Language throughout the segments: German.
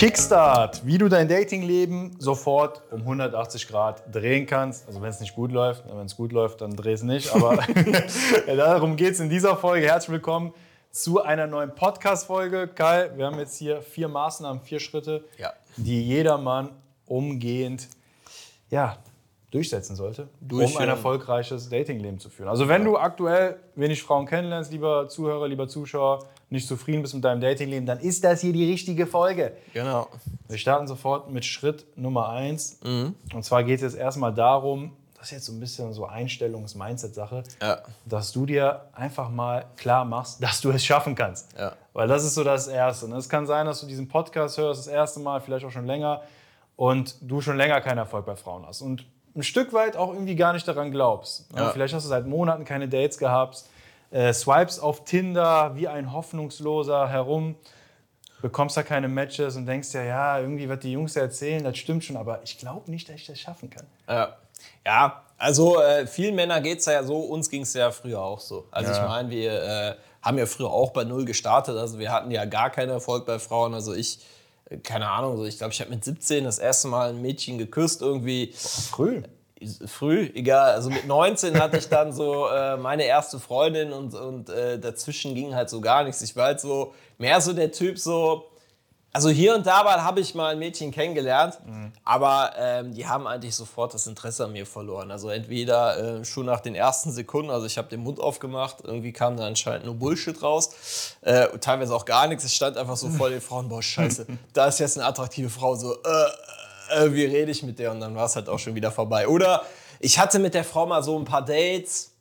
Kickstart, wie du dein Datingleben sofort um 180 Grad drehen kannst. Also wenn es nicht gut läuft, wenn es gut läuft, dann dreh es nicht. Aber darum geht es in dieser Folge. Herzlich willkommen zu einer neuen Podcast-Folge. Kai, wir haben jetzt hier vier Maßnahmen, vier Schritte, Ja. die jedermann umgehend ja, durchsetzen sollte, um Durchführen. ein erfolgreiches Datingleben zu führen. Also wenn du aktuell wenig Frauen kennenlernst, lieber Zuhörer, lieber Zuschauer, nicht zufrieden bist mit deinem Datingleben, dann ist das hier die richtige Folge. Genau. Wir starten sofort mit Schritt Nummer eins. Mhm. Und zwar geht es jetzt erstmal darum, das ist jetzt so ein bisschen so Einstellungs-Mindset-Sache, Ja. dass du dir einfach mal klar machst, dass du es schaffen kannst. Ja. Weil das ist so das Erste. Und es kann sein, dass du diesen Podcast hörst, das erste Mal, vielleicht auch schon länger, und du schon länger keinen Erfolg bei Frauen hast. Und ein Stück weit auch irgendwie gar nicht daran glaubst. Ja, Ja. Vielleicht hast du seit Monaten keine Dates gehabt, äh, swipes auf Tinder wie ein Hoffnungsloser herum, bekommst da keine Matches und denkst dir, ja, irgendwie wird die Jungs ja erzählen, das stimmt schon, aber ich glaube nicht, dass ich das schaffen kann. Ja, ja also äh, vielen Männern geht es ja so, uns ging es ja früher auch so. Also Ja. ich meine, wir äh, haben ja früher auch bei Null gestartet, also wir hatten ja gar keinen Erfolg bei Frauen. Also ich, äh, keine Ahnung, so ich glaube, ich habe mit 17 das erste Mal ein Mädchen geküsst, irgendwie Früh. Früh, egal. Also mit 19 hatte ich dann so äh, meine erste Freundin und, und äh, dazwischen ging halt so gar nichts. Ich war halt so mehr so der Typ so. Also hier und da mal habe ich mal ein Mädchen kennengelernt, aber ähm, die haben eigentlich sofort das Interesse an mir verloren. Also entweder äh, schon nach den ersten Sekunden, also ich habe den Mund aufgemacht, irgendwie kam da anscheinend nur Bullshit raus, äh, und teilweise auch gar nichts. Es stand einfach so vor den Frauen, boah scheiße, da ist jetzt eine attraktive Frau, so äh, äh, wie rede ich mit der? Und dann war es halt auch schon wieder vorbei. Oder ich hatte mit der Frau mal so ein paar Dates,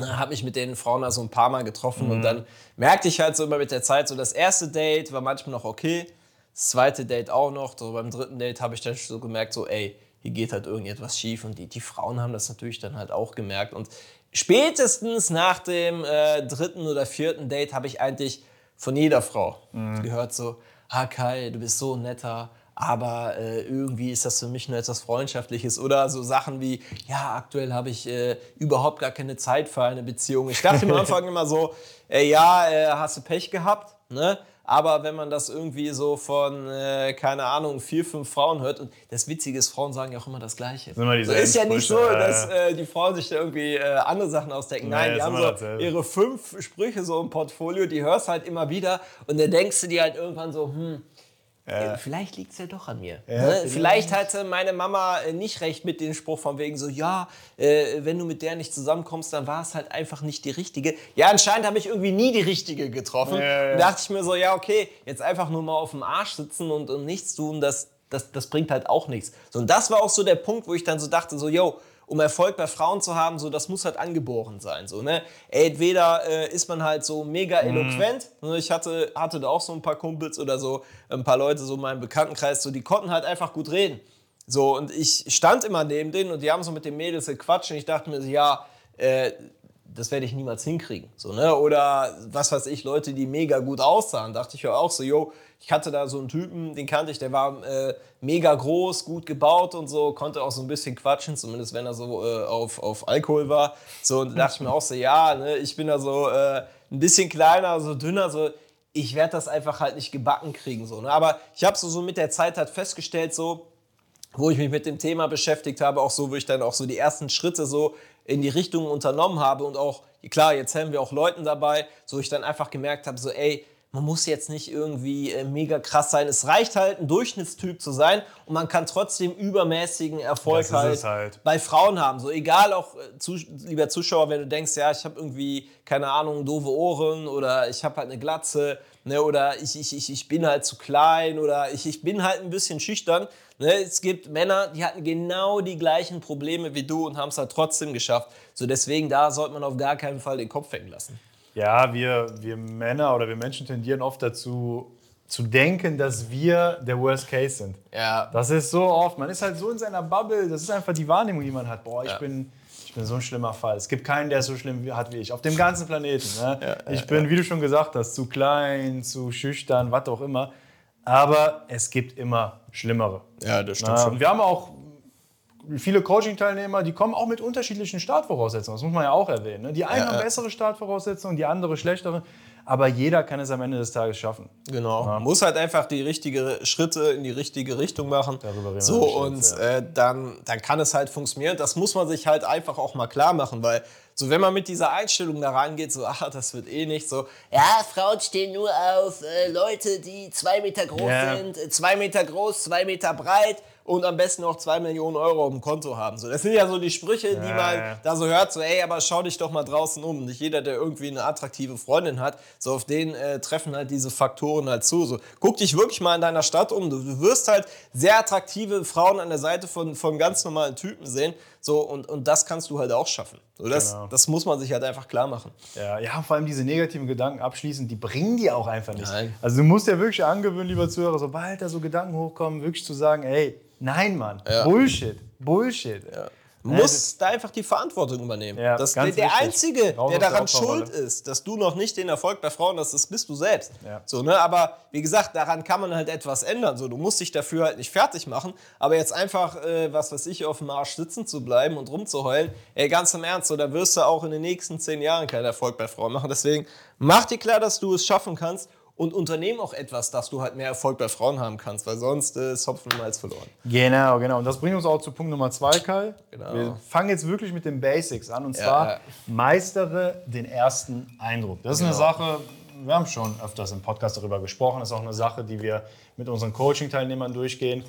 habe mich mit den Frauen da so ein paar Mal getroffen und dann merkte ich halt so immer mit der Zeit, so das erste Date war manchmal noch okay, das zweite Date auch noch, so beim dritten Date habe ich dann so gemerkt, so ey, hier geht halt irgendetwas schief und die, die Frauen haben das natürlich dann halt auch gemerkt und spätestens nach dem äh, dritten oder vierten Date habe ich eigentlich von jeder Frau gehört so, ah Kai, du bist so netter, aber äh, irgendwie ist das für mich nur etwas Freundschaftliches oder so Sachen wie, ja, aktuell habe ich äh, überhaupt gar keine Zeit für eine Beziehung. Ich dachte am Anfang immer so, äh, ja, hast du Pech gehabt, ne? Aber wenn man das irgendwie so von, äh, keine Ahnung, vier, fünf Frauen hört, und das Witzige ist, Frauen sagen ja auch immer das Gleiche. immer so ist ja nicht so, dass äh. die Frauen sich da irgendwie äh, andere Sachen ausdenken. Nee, Nein, ist die haben so dasselbe. ihre fünf Sprüche so im Portfolio, die hörst halt immer wieder und dann denkst du dir halt irgendwann so, hm, äh, Vielleicht liegt es ja doch an mir. ne? vielleicht. Hatte meine Mama äh, nicht recht mit dem Spruch von wegen so, ja, äh, wenn du mit der nicht zusammenkommst, dann war es halt einfach nicht die richtige. Ja, anscheinend habe ich irgendwie nie die richtige getroffen. Ja, ja. Und dachte ich mir so, ja, okay, jetzt einfach nur mal auf dem Arsch sitzen und, und nichts tun, das, das, das bringt halt auch nichts. So, und das war auch so der Punkt, wo ich dann so dachte, so, yo, um Erfolg bei Frauen zu haben, so, das muss halt angeboren sein. So, ne? Entweder äh, ist man halt so mega eloquent. Ne? Ich hatte, hatte da auch so ein paar Kumpels oder so, ein paar Leute so in meinem Bekanntenkreis, so, die konnten halt einfach gut reden. So, und ich stand immer neben denen und die haben so mit den Mädels gequatscht und ich dachte mir so, ja, äh, das werde ich niemals hinkriegen. So, ne? Oder was weiß ich, Leute, die mega gut aussahen. Dachte ich ja auch so, yo, ich hatte da so einen Typen, den kannte ich, der war äh, mega groß, gut gebaut und so, konnte auch so ein bisschen quatschen, zumindest wenn er so äh, auf, auf Alkohol war. So, und da dachte ich mir auch so, ja, ne, ich bin da so äh, ein bisschen kleiner, so dünner, so, ich werde das einfach halt nicht gebacken kriegen. So, ne? Aber ich habe so, so mit der Zeit halt festgestellt, so, wo ich mich mit dem Thema beschäftigt habe, auch so, wo ich dann auch so die ersten Schritte so in die Richtung unternommen habe und auch, klar, jetzt haben wir auch Leuten dabei, so ich dann einfach gemerkt habe, so ey, man muss jetzt nicht irgendwie äh, mega krass sein. Es reicht halt, ein Durchschnittstyp zu sein und man kann trotzdem übermäßigen Erfolg halt, halt. bei Frauen haben. So egal auch, äh, zu, lieber Zuschauer, wenn du denkst, ja, ich habe irgendwie, keine Ahnung, doofe Ohren oder ich habe halt eine Glatze ne, oder ich, ich, ich, ich bin halt zu klein oder ich, ich bin halt ein bisschen schüchtern. Ne? Es gibt Männer, die hatten genau die gleichen Probleme wie du und haben es halt trotzdem geschafft. So deswegen, da sollte man auf gar keinen Fall den Kopf hängen lassen. Ja, wir, wir Männer oder wir Menschen tendieren oft dazu, zu denken, dass wir der Worst Case sind. Ja. Das ist so oft, man ist halt so in seiner Bubble, das ist einfach die Wahrnehmung, die man hat. Boah, ich, Ja. bin, ich bin so ein schlimmer Fall. Es gibt keinen, der es so schlimm hat wie ich, auf dem ganzen Planeten. Ne? ich bin, wie du schon gesagt hast, zu klein, zu schüchtern, was auch immer. Aber es gibt immer Schlimmere. Ja, das Na, und wir haben auch viele Coaching-Teilnehmer, die kommen auch mit unterschiedlichen Startvoraussetzungen. Das muss man ja auch erwähnen. Ne? Die einen Ja, haben bessere Startvoraussetzungen, die andere schlechtere. Aber jeder kann es am Ende des Tages schaffen. Genau. Ja. Muss halt einfach die richtigen Schritte in die richtige Richtung machen. Darüber reden wir so bestimmt, und ja. äh, dann, dann kann es halt funktionieren. Das muss man sich halt einfach auch mal klar machen, weil so wenn man mit dieser Einstellung da rangeht, so ah, das wird eh nicht so. Ja, Frauen stehen nur auf äh, Leute, die zwei Meter groß Ja. sind, äh, zwei Meter groß, zwei Meter breit. Und am besten noch zwei Millionen Euro auf dem Konto haben. So, das sind ja so die Sprüche, die Ja, man ja. da so hört, so, ey, aber schau dich doch mal draußen um. Nicht jeder, der irgendwie eine attraktive Freundin hat, so auf den äh, treffen halt diese Faktoren halt zu. So, guck dich wirklich mal in deiner Stadt um. Du, du wirst halt sehr attraktive Frauen an der Seite von, von ganz normalen Typen sehen. So, und, und das kannst du halt auch schaffen. So, das, Genau. das muss man sich halt einfach klar machen. Ja, ja, vor allem diese negativen Gedanken abschließend, die bringen die auch einfach nicht. Nein. Also du musst ja wirklich angewöhnen, lieber Zuhörer, sobald da so Gedanken hochkommen, wirklich zu sagen, ey, nein, Mann, Ja. Bullshit, Bullshit. Ja, musst da einfach die Verantwortung übernehmen. Ja, das, der der. Einzige, Raus der daran schuld ist, dass du noch nicht den Erfolg bei Frauen hast, das bist du selbst. Ja. So, ne? Aber wie gesagt, daran kann man halt etwas ändern. So, du musst dich dafür halt nicht fertig machen, aber jetzt einfach, äh, was weiß ich, auf dem Arsch sitzen zu bleiben und rumzuheulen, ey, ganz im Ernst, so, da wirst du auch in den nächsten zehn Jahren keinen Erfolg bei Frauen machen. Deswegen mach dir klar, dass du es schaffen kannst und unternehm auch etwas, dass du halt mehr Erfolg bei Frauen haben kannst, weil sonst ist Hopfen und Malz verloren. Genau, genau. Und das bringt uns auch zu Punkt Nummer zwei, Kai. Genau. Wir fangen jetzt wirklich mit den Basics an. Und Ja, zwar ja. meistere den ersten Eindruck. Das ist eine Genau. Sache, wir haben schon öfters im Podcast darüber gesprochen. Das ist auch eine Sache, die wir mit unseren Coaching-Teilnehmern durchgehen.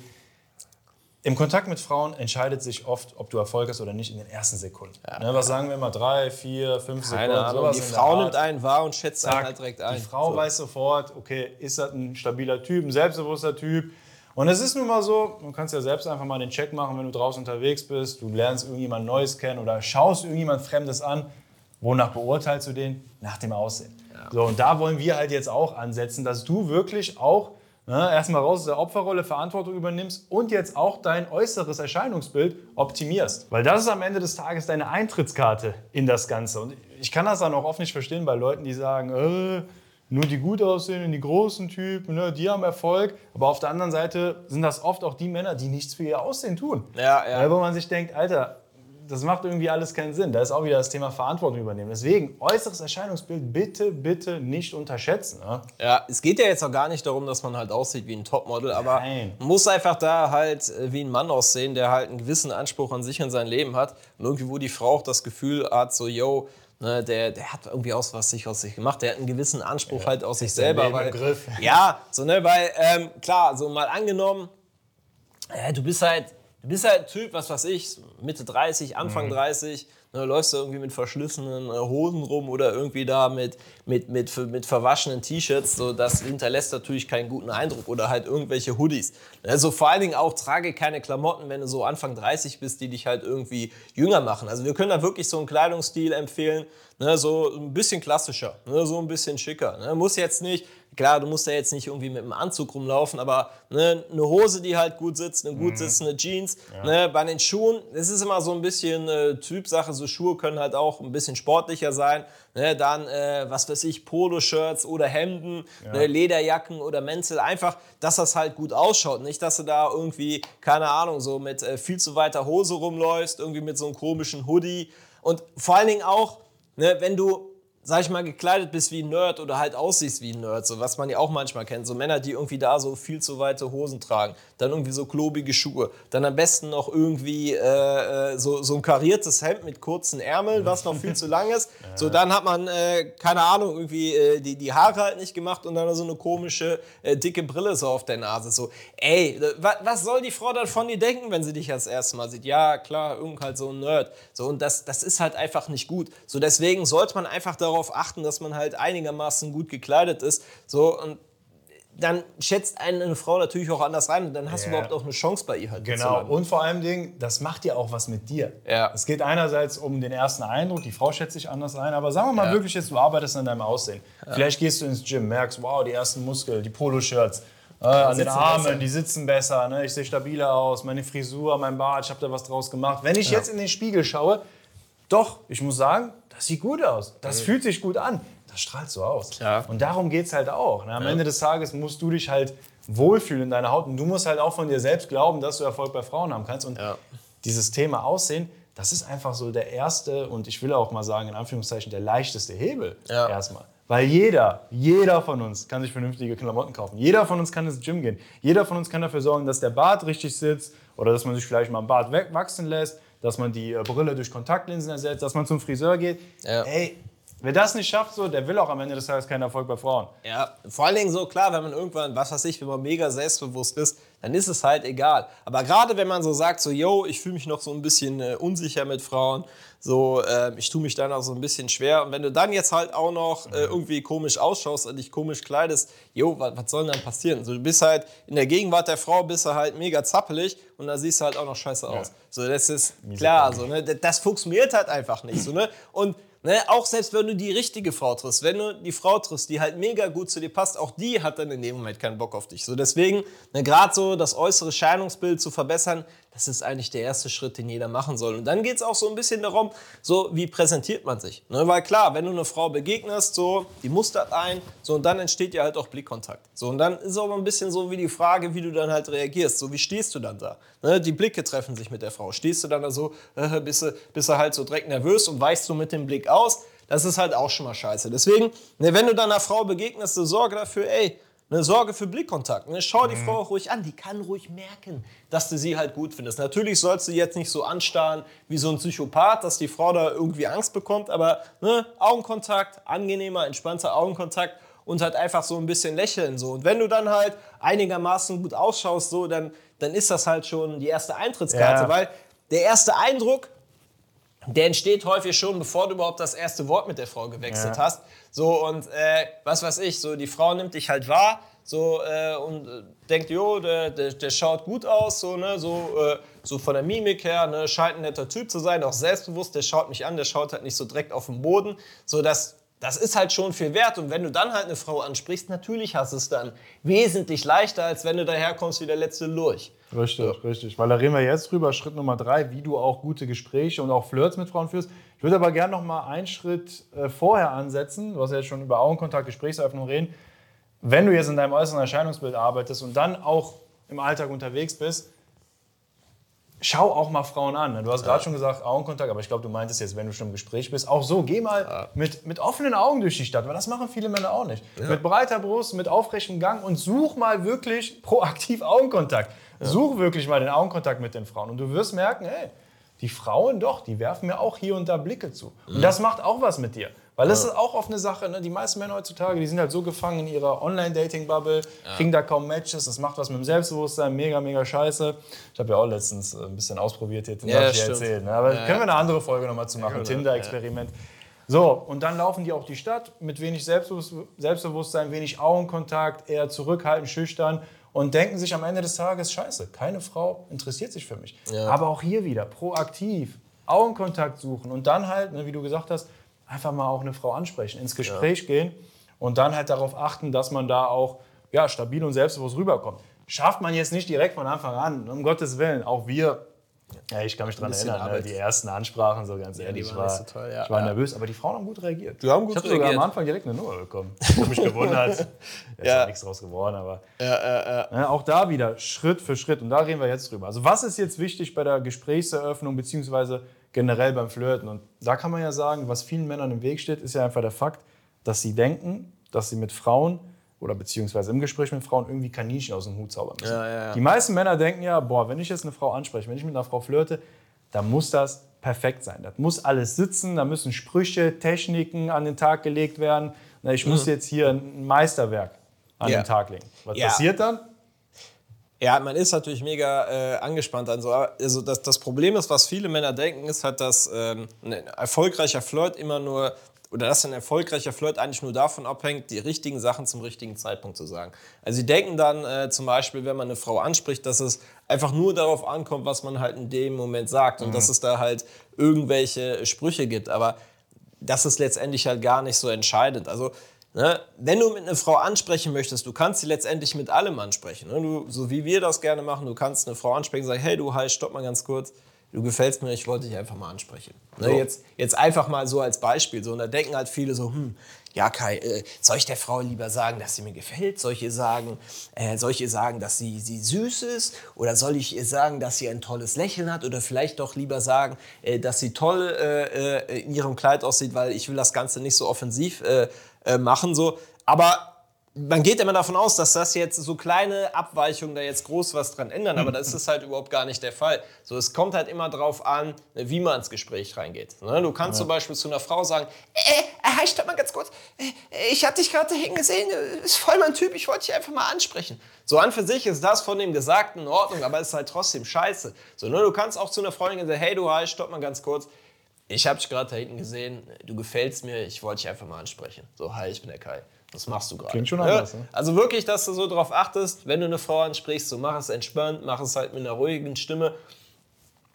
Im Kontakt mit Frauen entscheidet sich oft, ob du Erfolg hast oder nicht in den ersten Sekunden. Ne, was sagen wir immer? Drei, vier, fünf Sekunden. Ahnung, die Frau nimmt einen wahr und schätzt einen Zack, halt direkt ein. Die Frau So. weiß sofort, okay, ist das ein stabiler Typ, ein selbstbewusster Typ. Und es ist nun mal so, du kannst ja selbst einfach mal den Check machen, wenn du draußen unterwegs bist, du lernst irgendjemand Neues kennen oder schaust irgendjemand Fremdes an. Wonach beurteilst du den? Nach dem Aussehen. So, und da wollen wir halt jetzt auch ansetzen, dass du wirklich auch ne, erstmal raus aus der Opferrolle Verantwortung übernimmst und jetzt auch dein äußeres Erscheinungsbild optimierst. Weil das ist am Ende des Tages deine Eintrittskarte in das Ganze. Und ich kann das dann auch oft nicht verstehen bei Leuten, die sagen, äh, nur die gut aussehenden, die großen Typen, ne, die haben Erfolg. Aber auf der anderen Seite sind das oft auch die Männer, die nichts für ihr Aussehen tun. Ja, ja. Wo man sich denkt, Alter, das macht irgendwie alles keinen Sinn. Da ist auch wieder das Thema Verantwortung übernehmen. Deswegen, äußeres Erscheinungsbild bitte, bitte nicht unterschätzen. Ne? Ja, es geht ja jetzt auch gar nicht darum, dass man halt aussieht wie ein Topmodel, aber Nein. man muss einfach da halt äh, wie ein Mann aussehen, der halt einen gewissen Anspruch an sich und sein Leben hat. Und irgendwie, wo die Frau auch das Gefühl hat, so, yo, ne, der, der hat irgendwie aus was sich aus sich gemacht, der hat einen gewissen Anspruch halt aus sich selber. Weil. Ja, so, ne, weil, ähm, klar, so mal angenommen, äh, du bist halt, du bist halt ein Typ, was weiß ich, Mitte 30, Anfang 30, ne, läufst du irgendwie mit verschlissenen äh, Hosen rum oder irgendwie da mit, mit, mit, mit verwaschenen T-Shirts, so, das hinterlässt natürlich keinen guten Eindruck oder halt irgendwelche Hoodies. Also vor allen Dingen auch trage keine Klamotten, wenn du so Anfang 30 bist, die dich halt irgendwie jünger machen. Also wir können da wirklich so einen Kleidungsstil empfehlen, ne, so ein bisschen klassischer, ne, so ein bisschen schicker. Ne. Muss jetzt nicht, klar, du musst ja jetzt nicht irgendwie mit einem Anzug rumlaufen, aber ne, eine Hose, die halt gut sitzt, eine gut sitzende Jeans. Ne, bei den Schuhen, das ist immer so ein bisschen äh, Typsache, so Schuhe können halt auch ein bisschen sportlicher sein. Ne, dann, äh, was weiß ich, Poloshirts oder Hemden, ne, Lederjacken oder Mäntel. Einfach, dass das halt gut ausschaut. Nicht, dass du da irgendwie, keine Ahnung, so mit äh, viel zu weiter Hose rumläufst, irgendwie mit so einem komischen Hoodie. Und vor allen Dingen auch, ne, wenn du, sag ich mal, gekleidet bist wie ein Nerd oder halt aussiehst wie ein Nerd, so was man ja auch manchmal kennt. So Männer, die irgendwie da so viel zu weite Hosen tragen, dann irgendwie so klobige Schuhe, dann am besten noch irgendwie äh, äh, so, so ein kariertes Hemd mit kurzen Ärmeln, was noch viel zu lang ist. So, dann hat man, äh, keine Ahnung, irgendwie äh, die, die Haare halt nicht gemacht und dann so eine komische, äh, dicke Brille so auf der Nase. So, ey, wa, was soll die Frau dann von dir denken, wenn sie dich das erste Mal sieht? Ja, klar, irgend halt so ein Nerd. So, und das, das ist halt einfach nicht gut. So, deswegen sollte man einfach darauf achten, dass man halt einigermaßen gut gekleidet ist. So, und dann schätzt einen eine Frau natürlich auch anders rein und dann hast du Ja. überhaupt auch eine Chance bei ihr halt. Genau. Und vor allem Ding, das macht ja auch was mit dir. Ja. Es geht einerseits um den ersten Eindruck, die Frau schätzt sich anders ein, aber sagen wir mal Ja. wirklich jetzt, du arbeitest an deinem Aussehen. Vielleicht gehst du ins Gym, merkst, wow, die ersten Muskeln, die Poloshirts. Äh, an den Armen, besser. die sitzen besser, ne? ich sehe stabiler aus, meine Frisur, mein Bart, ich habe da was draus gemacht. Wenn ich jetzt in den Spiegel schaue, doch, ich muss sagen, das sieht gut aus. Das fühlt sich gut an. Das strahlt so aus. Ja. Und darum geht es halt auch. Ne? Am Ende des Tages musst du dich halt wohlfühlen in deiner Haut und du musst halt auch von dir selbst glauben, dass du Erfolg bei Frauen haben kannst. Und Ja. dieses Thema Aussehen, das ist einfach so der erste und ich will auch mal sagen, in Anführungszeichen, der leichteste Hebel Ja. erstmal. Weil jeder, jeder von uns kann sich vernünftige Klamotten kaufen. Jeder von uns kann ins Gym gehen. Jeder von uns kann dafür sorgen, dass der Bart richtig sitzt oder dass man sich vielleicht mal einen Bart wegwachsen lässt, dass man die äh, Brille durch Kontaktlinsen ersetzt, dass man zum Friseur geht. Ja. Ey, wer das nicht schafft, so, der will auch am Ende des Tages keinen Erfolg bei Frauen. Ja, vor allen Dingen so, klar, wenn man irgendwann, was weiß ich, wenn man mega selbstbewusst ist, dann ist es halt egal. Aber gerade wenn man so sagt, so, yo, ich fühle mich noch so ein bisschen äh, unsicher mit Frauen, so, äh, ich tue mich dann auch so ein bisschen schwer. Und wenn du dann jetzt halt auch noch äh, irgendwie komisch ausschaust und dich komisch kleidest, yo, was, was soll denn dann passieren? So, du bist halt in der Gegenwart der Frau, bist du halt mega zappelig und da siehst du halt auch noch scheiße aus. So, das ist klar, so, ne? das, das funktioniert halt einfach nicht. So, ne? Und Ne, auch selbst wenn du die richtige Frau triffst, wenn du die Frau triffst, die halt mega gut zu dir passt, auch die hat dann in dem Moment keinen Bock auf dich. So deswegen, ne, gerade so das äußere Scheinungsbild zu verbessern, das ist eigentlich der erste Schritt, den jeder machen soll. Und dann geht es auch so ein bisschen darum, so wie präsentiert man sich. Ne, weil klar, wenn du eine Frau begegnest, so, die mustert ein, so und dann entsteht ja halt auch Blickkontakt. So und dann ist auch ein bisschen so wie die Frage, wie du dann halt reagierst. So wie stehst du dann da? Ne, die Blicke treffen sich mit der Frau. Stehst du dann da so, äh, bist, du, bist du halt so direkt nervös und weichst du mit dem Blick aus? Das ist halt auch schon mal scheiße. Deswegen, ne, wenn du dann einer Frau begegnest, so sorge dafür, ey, eine Sorge für Blickkontakt. Ne? Schau die Frau auch ruhig an, die kann ruhig merken, dass du sie halt gut findest. Natürlich sollst du jetzt nicht so anstarren wie so ein Psychopath, dass die Frau da irgendwie Angst bekommt, aber ne, Augenkontakt, angenehmer, entspannter Augenkontakt und halt einfach so ein bisschen lächeln. So. Und wenn du dann halt einigermaßen gut ausschaust, so, dann, dann ist das halt schon die erste Eintrittskarte, Ja. weil der erste Eindruck, der entsteht häufig schon, bevor du überhaupt das erste Wort mit der Frau gewechselt Ja. hast. So und äh, was weiß ich, so die Frau nimmt dich halt wahr, so äh, und äh, denkt, jo, der, der, der schaut gut aus, so ne, so, äh, so von der Mimik her, ne, scheint ein netter Typ zu sein, auch selbstbewusst. Der schaut mich an, der schaut halt nicht so direkt auf den Boden, so dass das ist halt schon viel wert. Und wenn du dann halt eine Frau ansprichst, natürlich hast du es dann wesentlich leichter, als wenn du daherkommst wie der letzte Lurch. Richtig, richtig. Weil da reden wir jetzt drüber, Schritt Nummer drei, wie du auch gute Gespräche und auch Flirts mit Frauen führst. Ich würde aber gerne noch mal einen Schritt äh, vorher ansetzen. Du hast ja jetzt schon über Augenkontakt, Gesprächsöffnung reden. Wenn du jetzt in deinem äußeren Erscheinungsbild arbeitest und dann auch im Alltag unterwegs bist, schau auch mal Frauen an. ne? Du hast gerade schon gesagt, Augenkontakt, aber ich glaube, du meintest jetzt, wenn du schon im Gespräch bist, auch so, geh mal mit, mit offenen Augen durch die Stadt, weil das machen viele Männer auch nicht. Mit breiter Brust, mit aufrechtem Gang und such mal wirklich proaktiv Augenkontakt. Such wirklich mal den Augenkontakt mit den Frauen und du wirst merken, hey, die Frauen doch, die werfen mir auch hier und da Blicke zu. Und das macht auch was mit dir. Weil das ist auch oft eine Sache, ne? die meisten Männer heutzutage, die sind halt so gefangen in ihrer Online-Dating-Bubble, kriegen da kaum Matches, das macht was mit dem Selbstbewusstsein, mega, mega scheiße. Ich habe ja auch letztens äh, ein bisschen ausprobiert hier, den Ja, darf ich ja erzählen. Ne? Aber Ja, können wir eine andere Folge nochmal zu machen, Tinder-Experiment. So, und dann laufen die auch die Stadt mit wenig Selbstbewusst Selbstbewusstsein, wenig Augenkontakt, eher zurückhaltend, schüchtern und denken sich am Ende des Tages, scheiße, keine Frau interessiert sich für mich. Ja. Aber auch hier wieder, proaktiv, Augenkontakt suchen und dann halt, ne, wie du gesagt hast, einfach mal auch eine Frau ansprechen, ins Gespräch gehen und dann halt darauf achten, dass man da auch ja, stabil und selbstbewusst rüberkommt. Schafft man jetzt nicht direkt von Anfang an, um Gottes Willen. Auch wir, ja, ich kann mich daran erinnern, ne, die ersten Ansprachen, so ganz ehrlich, die ich war, so toll, ja. ich war Ja. nervös, aber die Frauen haben gut reagiert. Die haben gut ich habe sogar am Anfang direkt eine Nummer bekommen. Ich habe mich gewundert. Da ist Ja. ja nichts draus geworden, aber ja, auch da wieder Schritt für Schritt. Und da reden wir jetzt drüber. Also was ist jetzt wichtig bei der Gesprächseröffnung beziehungsweise generell beim Flirten? Und da kann man ja sagen, was vielen Männern im Weg steht, ist ja einfach der Fakt, dass sie denken, dass sie mit Frauen oder beziehungsweise im Gespräch mit Frauen irgendwie Kaninchen aus dem Hut zaubern müssen. Ja, ja, ja. Die meisten Männer denken ja, boah, wenn ich jetzt eine Frau anspreche, wenn ich mit einer Frau flirte, dann muss das perfekt sein. Das muss alles sitzen, da müssen Sprüche, Techniken an den Tag gelegt werden. Na, Ich muss jetzt hier ein Meisterwerk an Mhm. Den Tag legen. Was passiert dann? Ja, man ist natürlich mega äh, angespannt. Also, also das, das Problem ist, was viele Männer denken, ist halt, dass ähm, ein erfolgreicher Flirt immer nur, oder dass ein erfolgreicher Flirt eigentlich nur davon abhängt, die richtigen Sachen zum richtigen Zeitpunkt zu sagen. Also sie denken dann äh, zum Beispiel, wenn man eine Frau anspricht, dass es einfach nur darauf ankommt, was man halt in dem Moment sagt und dass es da halt irgendwelche Sprüche gibt. Aber das ist letztendlich halt gar nicht so entscheidend. Also, ne, wenn du mit einer Frau ansprechen möchtest, du kannst sie letztendlich mit allem ansprechen. Ne? Du, so wie wir das gerne machen, du kannst eine Frau ansprechen und sagen, hey du, hi, stopp mal ganz kurz. Du gefällst mir, ich wollte dich einfach mal ansprechen. Ne, jetzt, jetzt einfach mal so als Beispiel. So, und da denken halt viele so, hm, ja Kai, äh, soll ich der Frau lieber sagen, dass sie mir gefällt? Soll ich ihr sagen, äh, soll ich ihr sagen, dass sie, sie süß ist? Oder soll ich ihr sagen, dass sie ein tolles Lächeln hat? Oder vielleicht doch lieber sagen, äh, dass sie toll äh, äh, in ihrem Kleid aussieht, weil ich will das Ganze nicht so offensiv äh, machen. So. Aber man geht immer davon aus, dass das jetzt so kleine Abweichungen da jetzt groß was dran ändern, aber das ist halt überhaupt gar nicht der Fall. So, es kommt halt immer darauf an, wie man ins Gespräch reingeht. Ne? Du kannst ja. zum Beispiel zu einer Frau sagen, äh, äh, stopp mal ganz kurz, äh, ich habe dich gerade dahin gesehen, äh, ist voll mein Typ, ich wollte dich einfach mal ansprechen. So an für sich ist das von dem Gesagten in Ordnung, aber es ist halt trotzdem scheiße. So, ne? Du kannst auch zu einer Freundin sagen, hey du, hi, stopp mal ganz kurz, ich habe dich gerade da hinten gesehen, du gefällst mir, ich wollte dich einfach mal ansprechen. So, hi, ich bin der Kai. Das machst du gerade. Klingt schon anders. Ne? Also wirklich, dass du so darauf achtest, wenn du eine Frau ansprichst, so mach es entspannt, mach es halt mit einer ruhigen Stimme.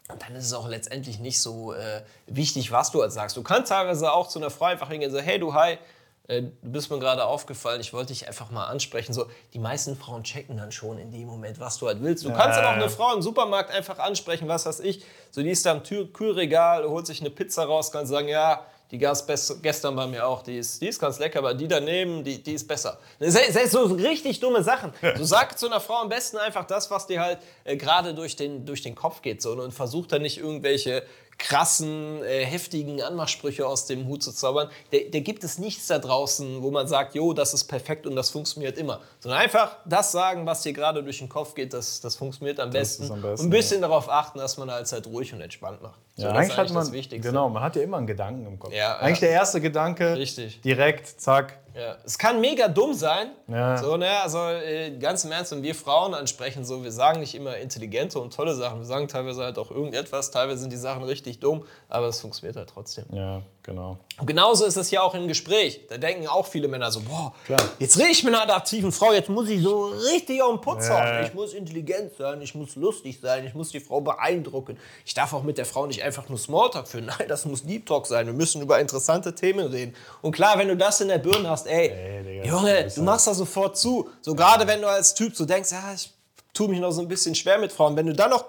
Und dann ist es auch letztendlich nicht so äh, wichtig, was du halt sagst. Du kannst teilweise auch zu einer Frau einfach hingehen und sagen, hey du, hi, äh, du bist mir gerade aufgefallen, ich wollte dich einfach mal ansprechen. So, die meisten Frauen checken dann schon in dem Moment, was du halt willst. Du ja, kannst dann auch eine Frau im Supermarkt einfach ansprechen, was weiß ich. So, die ist da am Kühlregal, holt sich eine Pizza raus, kann sagen, ja, die gab es gestern bei mir auch. Die ist, die ist ganz lecker, aber die daneben, die, die ist besser. Selbst so richtig dumme Sachen. Du sagst zu einer Frau am besten einfach das, was dir halt äh, gerade durch den, durch den Kopf geht. So, und versuch dann nicht irgendwelche krassen, äh, heftigen Anmachsprüche aus dem Hut zu zaubern. Da, gibt es nichts da draußen, wo man sagt, jo, das ist perfekt und das funktioniert immer. Sondern einfach das sagen, was dir gerade durch den Kopf geht, das, das funktioniert am besten. am besten. Und ein bisschen ja. darauf achten, dass man halt, halt ruhig und entspannt macht. So, ja, eigentlich, eigentlich hat man, genau, man hat ja immer einen Gedanken im Kopf. Ja, eigentlich der erste Gedanke, Richtig. direkt, zack, ja. Es kann mega dumm sein. Ja. So, ne? Also äh, ganz im Ernst, wenn wir Frauen ansprechen, so, wir sagen nicht immer intelligente und tolle Sachen. Wir sagen teilweise halt auch irgendetwas. Teilweise sind die Sachen richtig dumm, aber es funktioniert halt trotzdem. Ja, genau. Und genauso ist es ja auch im Gespräch. Da denken auch viele Männer so, boah, Klar. jetzt rede ich mit einer attraktiven Frau, jetzt muss ich so richtig auf den Putz hauen. Ich muss intelligent sein, ich muss lustig sein, ich muss die Frau beeindrucken. Ich darf auch mit der Frau nicht einfach nur Smalltalk führen. Nein, das muss Deep Talk sein. Wir müssen über interessante Themen reden. Und klar, wenn du das in der Birne hast, ey, ey Digga, Junge, du machst da sofort zu. So gerade wenn du als Typ so denkst, ja, ich tue mich noch so ein bisschen schwer mit Frauen. Wenn du dann noch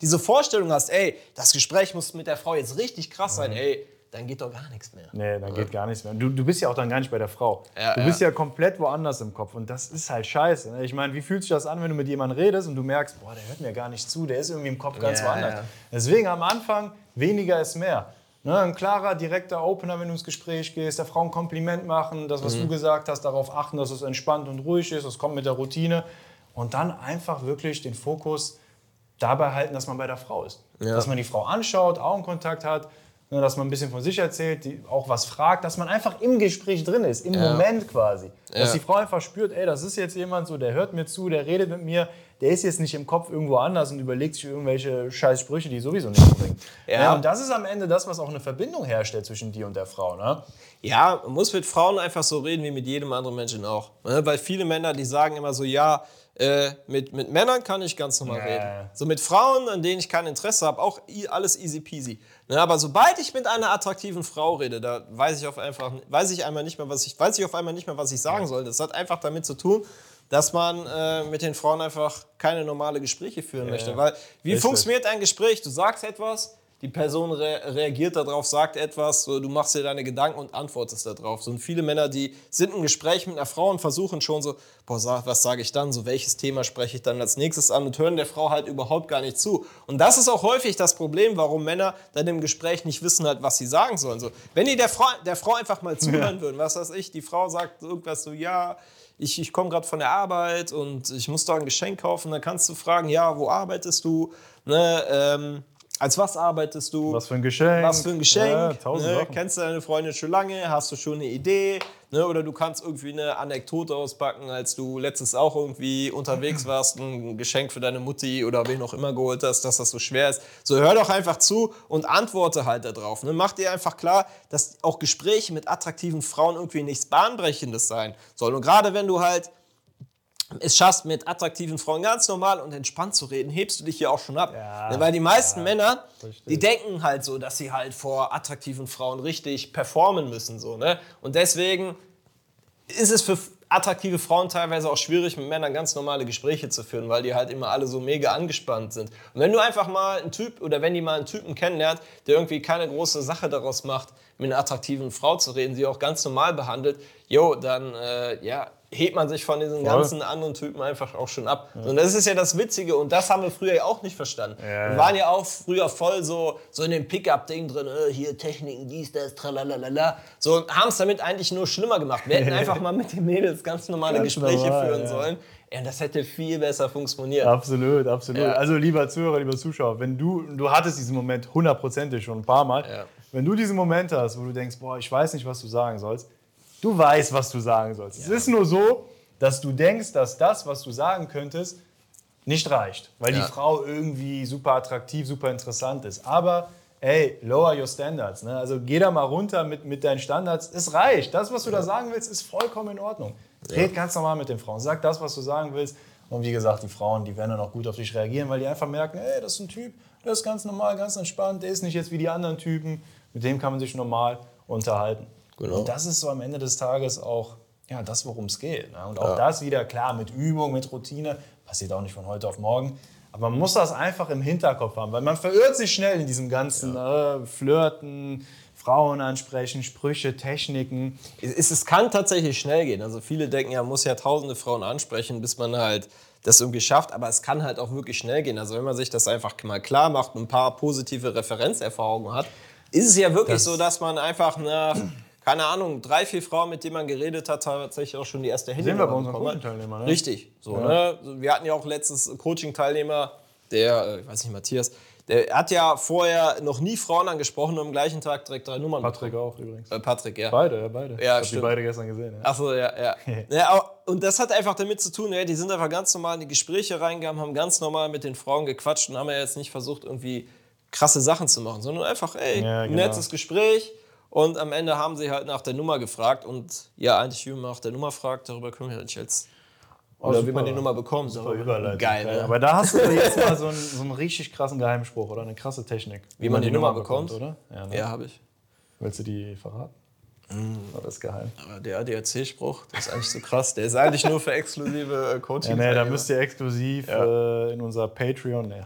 diese Vorstellung hast, ey, das Gespräch muss mit der Frau jetzt richtig krass sein, mhm. ey, dann geht doch gar nichts mehr. Nee, dann geht gar nichts mehr. Du, du bist ja auch dann gar nicht bei der Frau. Ja, du bist ja. ja komplett woanders im Kopf und das ist halt scheiße. Ne? Ich meine, wie fühlt sich das an, wenn du mit jemandem redest und du merkst, boah, der hört mir gar nicht zu, der ist irgendwie im Kopf ganz ja, woanders. Deswegen am Anfang, weniger ist mehr. Ne, ein klarer, direkter Opener, wenn du ins Gespräch gehst, der Frau ein Kompliment machen, das, was mhm. du gesagt hast, darauf achten, dass es entspannt und ruhig ist, das kommt mit der Routine. Und dann einfach wirklich den Fokus dabei halten, dass man bei der Frau ist. Ja. Dass man die Frau anschaut, Augenkontakt hat, ne, dass man ein bisschen von sich erzählt, die auch was fragt, dass man einfach im Gespräch drin ist, im ja. Moment quasi. Dass die Frau einfach spürt, ey, das ist jetzt jemand so, der hört mir zu, der redet mit mir, der ist jetzt nicht im Kopf irgendwo anders und überlegt sich irgendwelche scheiß Sprüche, die sowieso nichts bringen. Ja. ja. und das ist am Ende das, was auch eine Verbindung herstellt zwischen dir und der Frau, ne? Ja, man muss mit Frauen einfach so reden wie mit jedem anderen Menschen auch. Ne? Weil viele Männer, die sagen immer so, ja, äh, mit, mit Männern kann ich ganz normal ja. reden. So mit Frauen, an denen ich kein Interesse habe, auch alles easy peasy. Ne, aber sobald ich mit einer attraktiven Frau rede, da weiß ich auf einfach, weiß ich einmal nicht mehr, was ich, weiß ich auf einmal nicht mehr, was ich sagen soll. Das hat einfach damit zu tun, dass man äh, mit den Frauen einfach keine normale Gespräche führen ja, möchte. Weil wie Richtig. funktioniert ein Gespräch? Du sagst etwas, die Person re reagiert darauf, sagt etwas, so, du machst dir deine Gedanken und antwortest darauf. So, und viele Männer, die sind im Gespräch mit einer Frau und versuchen schon so, boah, was sage ich dann, so welches Thema spreche ich dann als nächstes an und hören der Frau halt überhaupt gar nicht zu. Und das ist auch häufig das Problem, warum Männer dann im Gespräch nicht wissen halt, was sie sagen sollen. So, wenn die der Frau, der Frau einfach mal zuhören ja. würden, was weiß ich, die Frau sagt irgendwas so, ja, ich, ich komme gerade von der Arbeit und ich muss da ein Geschenk kaufen, dann kannst du fragen, ja, wo arbeitest du? Ne, ähm, als was arbeitest du? Was für ein Geschenk? Was für ein Geschenk? Ja, ne? Kennst du deine Freundin schon lange? Hast du schon eine Idee? Ne? Oder du kannst irgendwie eine Anekdote auspacken, als du letztens auch irgendwie unterwegs warst, ein Geschenk für deine Mutti oder wen auch immer geholt hast, dass das so schwer ist. So hör doch einfach zu und antworte halt darauf. Ne? Mach dir einfach klar, dass auch Gespräche mit attraktiven Frauen irgendwie nichts Bahnbrechendes sein sollen. Und gerade wenn du halt es schaffst, mit attraktiven Frauen ganz normal und entspannt zu reden, hebst du dich hier auch schon ab. Ja, Weil die meisten ja, Männer, die denken halt so, dass sie halt vor attraktiven Frauen richtig performen müssen. So, ne? Und deswegen ist es für attraktive Frauen teilweise auch schwierig, mit Männern ganz normale Gespräche zu führen, weil die halt immer alle so mega angespannt sind. Und wenn du einfach mal einen Typ oder wenn die mal einen Typen kennenlernt, der irgendwie keine große Sache daraus macht, mit einer attraktiven Frau zu reden, sie auch ganz normal behandelt, jo, dann äh, ja, hebt man sich von diesen Voll. ganzen anderen Typen einfach auch schon ab. Ja. Und das ist ja das Witzige und das haben wir früher ja auch nicht verstanden. Ja, wir waren ja auch früher voll so, so in dem Pickup-Ding drin, äh, hier Techniken, dies, das, tralalala. So und haben es damit eigentlich nur schlimmer gemacht. Wir hätten einfach mal mit den Mädels ganz normale ganz Gespräche normal, führen sollen. Ja, das hätte viel besser funktioniert. Absolut, absolut. Ja. Also lieber Zuhörer, lieber Zuschauer, wenn du, du hattest diesen Moment hundertprozentig schon ein paar Mal, ja. wenn du diesen Moment hast, wo du denkst, boah, ich weiß nicht, was du sagen sollst, Du weißt, was du sagen sollst. Ja. Es ist nur so, dass du denkst, dass das, was du sagen könntest, nicht reicht, weil ja. die Frau irgendwie super attraktiv, super interessant ist. Aber ey, lower your standards. Ne? Also geh da mal runter mit, mit deinen Standards. Es reicht. Das, was du ja. da sagen willst, ist vollkommen in Ordnung. Red ganz normal mit den Frauen. Sag das, was du sagen willst. Und wie gesagt, die Frauen, die werden dann auch gut auf dich reagieren, weil die einfach merken, ey, das ist ein Typ, der ist ganz normal, ganz entspannt, der ist nicht jetzt wie die anderen Typen. Mit dem kann man sich normal unterhalten. Genau. Und das ist so am Ende des Tages auch ja, das, worum es geht. Ne? Und auch ja. das wieder, klar, mit Übung, mit Routine, passiert auch nicht von heute auf morgen. Aber man muss das einfach im Hinterkopf haben, weil man verirrt sich schnell in diesem ganzen ja. äh, Flirten, Frauen ansprechen, Sprüche, Techniken. Es, es kann tatsächlich schnell gehen. Also viele denken, ja, man muss ja tausende Frauen ansprechen, bis man halt das irgendwie schafft, aber es kann halt auch wirklich schnell gehen. Also wenn man sich das einfach mal klar macht und ein paar positive Referenzerfahrungen hat, ist es ja wirklich das so, dass man einfach nach keine Ahnung, drei, vier Frauen, mit denen man geredet hat, tatsächlich auch schon die erste Handy. Sehen wir bei unseren Coaching-Teilnehmern. Ne? Richtig. So, ja. ne? Wir hatten ja auch letztens Coaching-Teilnehmer, der, äh, ich weiß nicht, Matthias, der hat ja vorher noch nie Frauen angesprochen und am gleichen Tag direkt drei Nummern Patrick bekommen. auch übrigens. Äh, Patrick, ja. Beide, ja, beide. Ja, ich habe die beide gestern gesehen. Ja. Achso, ja, ja. ja und das hat einfach damit zu tun, ja, die sind einfach ganz normal in die Gespräche reingegangen, haben ganz normal mit den Frauen gequatscht und haben ja jetzt nicht versucht, irgendwie krasse Sachen zu machen, sondern einfach, ey, ja, genau. nettes Gespräch und am Ende haben sie halt nach der Nummer gefragt und ja, eigentlich wie man nach der Nummer fragt, darüber können wir jetzt. Oh, oder super. wie man die Nummer bekommt. Super Überleitung. Geil, ne? Aber da hast du jetzt mal so einen, so einen richtig krassen Geheimspruch oder eine krasse Technik. Wie, wie man, die, die Nummer, Nummer bekommt, bekommt, oder? Ja, ne? ja habe ich. Willst du die verraten? Mm. Oder ist geheim? Aber der ADAC-Spruch, der ist eigentlich so krass. Der ist eigentlich nur für exklusive äh, Coaching. Ja, nee, da müsst ihr exklusiv ja. äh, in unser Patreon. Nee,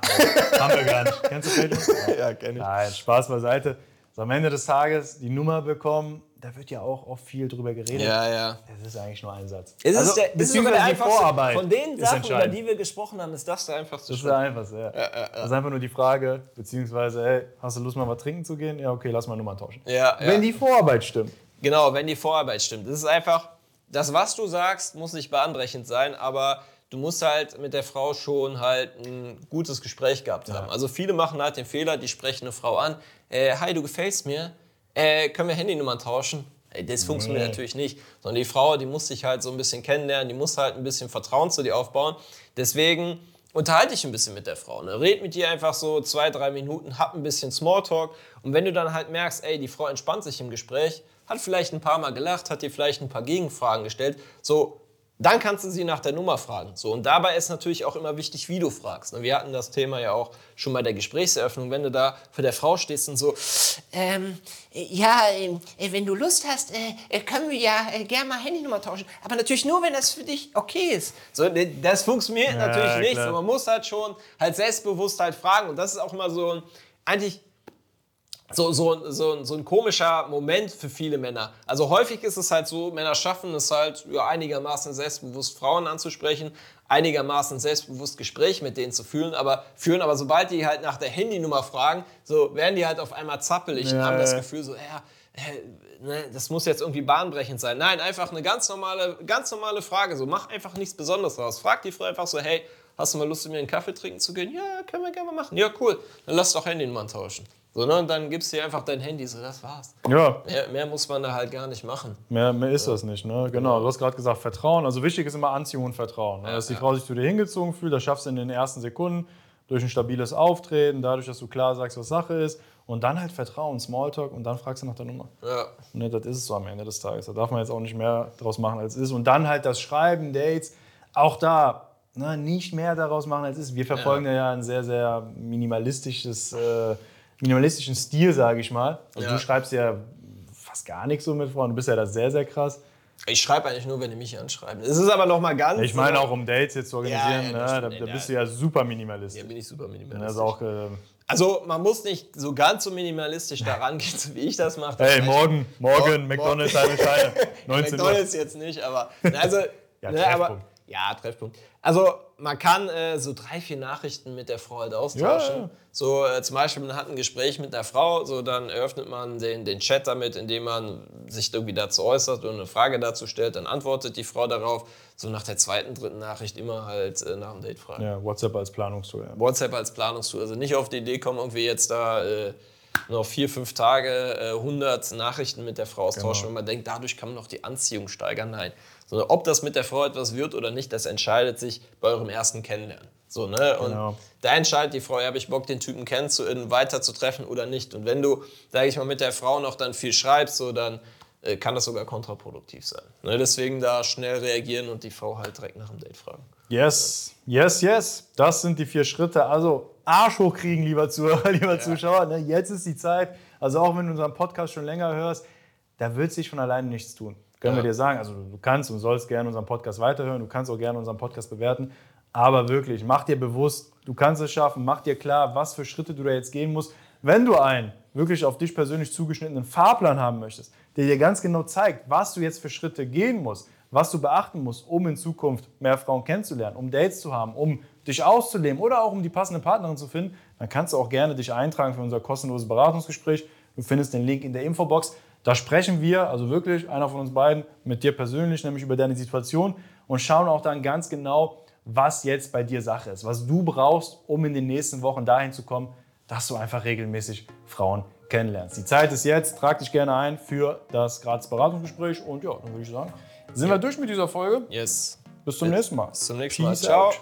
haben wir gar nicht. Kennst du Patreon? Ja, ja kenn ich. Nein, Spaß beiseite so am Ende des Tages die Nummer bekommen, da wird ja auch oft viel drüber geredet. Ja, ja. Das ist eigentlich nur ein Satz. Es also, ist der, beziehungsweise der die Vorarbeit. Von den Sachen, über die wir gesprochen haben, ist das der einfachste Das ist der einfachste, ja. Ja, ja. Das ist einfach nur die Frage, beziehungsweise, hey, hast du Lust mal was trinken zu gehen? Ja, okay, lass mal Nummer tauschen. Ja, Wenn die Vorarbeit stimmt. Genau, wenn die Vorarbeit stimmt. Das ist einfach, das, was du sagst, muss nicht bahnbrechend sein, aber du musst halt mit der Frau schon halt ein gutes Gespräch gehabt haben. Also viele machen halt den Fehler, die sprechen eine Frau an, äh, hi, du gefällst mir, äh, können wir Handynummern tauschen? Das funktioniert nee. natürlich nicht. Sondern die Frau, die muss sich halt so ein bisschen kennenlernen, die muss halt ein bisschen Vertrauen zu dir aufbauen. Deswegen unterhalte dich ein bisschen mit der Frau. Ne? Red mit ihr einfach so zwei, drei Minuten, hab ein bisschen Smalltalk. Und wenn du dann halt merkst, ey, die Frau entspannt sich im Gespräch, hat vielleicht ein paar Mal gelacht, hat dir vielleicht ein paar Gegenfragen gestellt, so dann kannst du sie nach der Nummer fragen. So, und dabei ist natürlich auch immer wichtig, wie du fragst. Ne, wir hatten das Thema ja auch schon bei der Gesprächseröffnung, wenn du da vor der Frau stehst und so, ähm, ja, äh, wenn du Lust hast, äh, können wir ja äh, gerne mal Handynummer tauschen. Aber natürlich nur, wenn das für dich okay ist. So, das funktioniert ja, natürlich nicht. So, man muss halt schon halt selbstbewusst halt fragen. Und das ist auch immer so ein, eigentlich so, so, so, so ein komischer Moment für viele Männer. Also häufig ist es halt so, Männer schaffen es halt ja, einigermaßen selbstbewusst Frauen anzusprechen, einigermaßen selbstbewusst Gespräche mit denen zu führen, aber führen, aber sobald die halt nach der Handynummer fragen, so werden die halt auf einmal zappelig ja, und haben das Gefühl so, ja, ne, das muss jetzt irgendwie bahnbrechend sein. Nein, einfach eine ganz normale, ganz normale Frage. So, mach einfach nichts Besonderes draus. Frag die Frau einfach so, hey, hast du mal Lust, mit mir einen Kaffee trinken zu gehen? Ja, können wir gerne machen. Ja, cool. Dann lass doch Handynummern tauschen. So, ne? Und dann gibst du dir einfach dein Handy, so das war's. Ja. Mehr, mehr muss man da halt gar nicht machen. Mehr, mehr ist ja. das nicht, ne? Genau, du hast gerade gesagt, Vertrauen. Also wichtig ist immer Anziehung und Vertrauen. Ne? Dass die Frau sich zu dir hingezogen fühlt, das schaffst du in den ersten Sekunden durch ein stabiles Auftreten, dadurch, dass du klar sagst, was Sache ist. Und dann halt Vertrauen, Smalltalk und dann fragst du nach der Nummer. Ja. Ne, das ist es so am Ende des Tages. Da darf man jetzt auch nicht mehr draus machen, als es ist. Und dann halt das Schreiben, Dates, auch da ne, nicht mehr daraus machen, als es ist. Wir verfolgen ja, ja ein sehr, sehr minimalistisches äh, minimalistischen Stil, sage ich mal. Also ja. du schreibst ja fast gar nichts so mit Frauen, du bist ja da sehr, sehr krass. Ich schreibe eigentlich nur, wenn die mich anschreiben. Es ist aber noch mal ganz. Ich meine auch, um Dates jetzt zu organisieren, Ja, ja, ne, da, da bist du ja. super minimalistisch. Ja, bin ich super minimalistisch. Das ist auch, äh, Also man muss nicht so ganz so minimalistisch da rangehen, wie ich das mache. hey, morgen, morgen, Mor- McDonalds, eine Scheine. 19 Uhr. McDonalds jetzt nicht, aber also Ja, ne, Treffpunkt. aber ja Treffpunkt. Also man kann äh, so drei vier Nachrichten mit der Frau halt austauschen. Ja, ja. So äh, zum Beispiel man hat ein Gespräch mit der Frau, so dann eröffnet man den, den Chat damit, indem man sich irgendwie dazu äußert und eine Frage dazu stellt, dann antwortet die Frau darauf. So nach der zweiten dritten Nachricht immer halt äh, nach dem Date fragen. Ja, WhatsApp als Planungstool. Ja. WhatsApp als Planungstool. Also nicht auf die Idee kommen, irgendwie jetzt da äh, noch vier, fünf Tage äh, 100 Nachrichten mit der Frau austauschen, Genau. wenn man denkt, dadurch kann man noch die Anziehung steigern. Nein. Sondern ob das mit der Frau etwas wird oder nicht, das entscheidet sich bei eurem ersten Kennenlernen. So, ne? Und Genau. da entscheidet die Frau, ja, habe ich Bock, den Typen kennenzulernen, weiter zu treffen oder nicht. Und wenn du, sage ich mal, mit der Frau noch dann viel schreibst, so, dann äh, kann das sogar kontraproduktiv sein. Ne? Deswegen da schnell reagieren und die Frau halt direkt nach dem Date fragen. Yes, yes, yes. Das sind die vier Schritte. Also Arsch hochkriegen, lieber Zuhörer, lieber Zuschauer. Ne? Jetzt ist die Zeit. Also auch wenn du unseren Podcast schon länger hörst, da wird sich von alleine nichts tun. Können Ja. wir dir sagen. Also du kannst und sollst gerne unseren Podcast weiterhören. Du kannst auch gerne unseren Podcast bewerten. Aber wirklich, mach dir bewusst, du kannst es schaffen. Mach dir klar, was für Schritte du da jetzt gehen musst. Wenn du einen wirklich auf dich persönlich zugeschnittenen Fahrplan haben möchtest, der dir ganz genau zeigt, was du jetzt für Schritte gehen musst, was du beachten musst, um in Zukunft mehr Frauen kennenzulernen, um Dates zu haben, um dich auszuleben oder auch um die passende Partnerin zu finden, dann kannst du auch gerne dich eintragen für unser kostenloses Beratungsgespräch. Du findest den Link in der Infobox. Da sprechen wir, also wirklich einer von uns beiden, mit dir persönlich, nämlich über deine Situation und schauen auch dann ganz genau, was jetzt bei dir Sache ist, was du brauchst, um in den nächsten Wochen dahin zu kommen, dass du einfach regelmäßig Frauen kennenlernst. Die Zeit ist jetzt, trag dich gerne ein für das gratis Beratungsgespräch und ja, dann würde ich sagen, sind wir durch mit dieser Folge. Yes. Bis zum nächsten Mal. Bis zum nächsten Mal. Peace Ciao. out.